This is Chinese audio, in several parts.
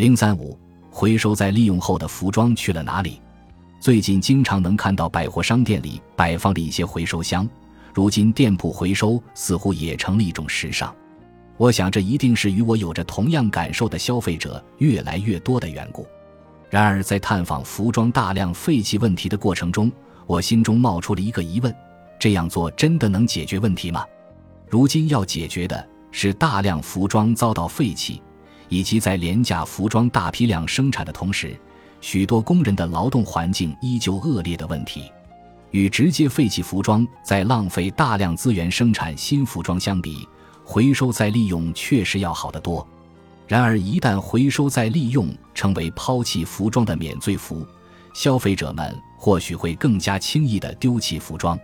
零三五，回收再利用后的服装去了哪里？最近经常能看到百货商店里摆放着一些回收箱，如今店铺回收似乎也成了一种时尚。我想，这一定是与我有着同样感受的消费者越来越多的缘故。然而，在探访服装大量废弃问题的过程中，我心中冒出了一个疑问：这样做真的能解决问题吗？如今要解决的是大量服装遭到废弃，以及在廉价服装大批量生产的同时，许多工人的劳动环境依旧恶劣的问题。与直接废弃服装在浪费大量资源生产新服装相比，回收再利用确实要好得多，然而一旦回收再利用成为抛弃服装的免罪符，消费者们或许会更加轻易地丢弃服装。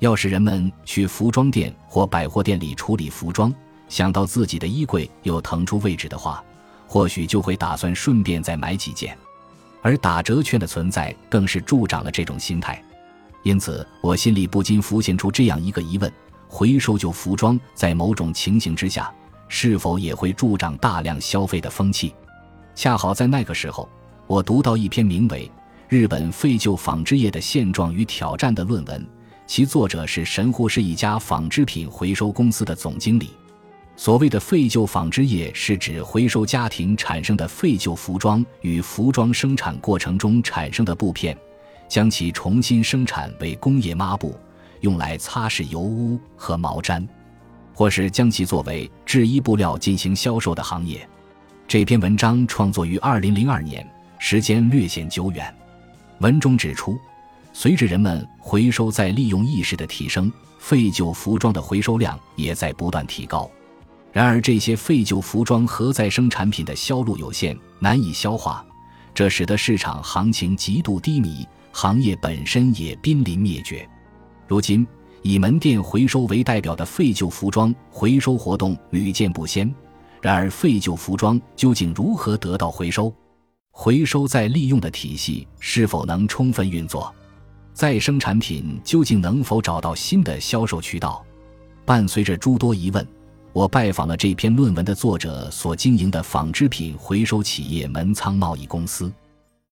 要是人们去服装店或百货店里处理服装，想到自己的衣柜又腾出位置的话，或许就会打算顺便再买几件。而打折券的存在更是助长了这种心态。因此，我心里不禁浮现出这样一个疑问。回收旧服装，在某种情形之下，是否也会助长大量消费的风气？恰好在那个时候，我读到一篇名为《日本废旧纺织业的现状与挑战》的论文，其作者是神户市一家纺织品回收公司的总经理。所谓的废旧纺织业，是指回收家庭产生的废旧服装与服装生产过程中产生的布片，将其重新生产为工业抹布。用来擦拭油污和毛毡，或是将其作为制衣布料进行销售的行业。这篇文章创作于二零零二年，时间略显久远。文中指出，随着人们回收再利用意识的提升，废旧服装的回收量也在不断提高。然而，这些废旧服装和再生产品的销路有限，难以消化，这使得市场行情极度低迷，行业本身也濒临灭绝。如今，以门店回收为代表的废旧服装回收活动屡见不鲜。然而，废旧服装究竟如何得到回收？回收再利用的体系是否能充分运作？再生产品究竟能否找到新的销售渠道？伴随着诸多疑问，我拜访了这篇论文的作者所经营的纺织品回收企业门仓贸易公司。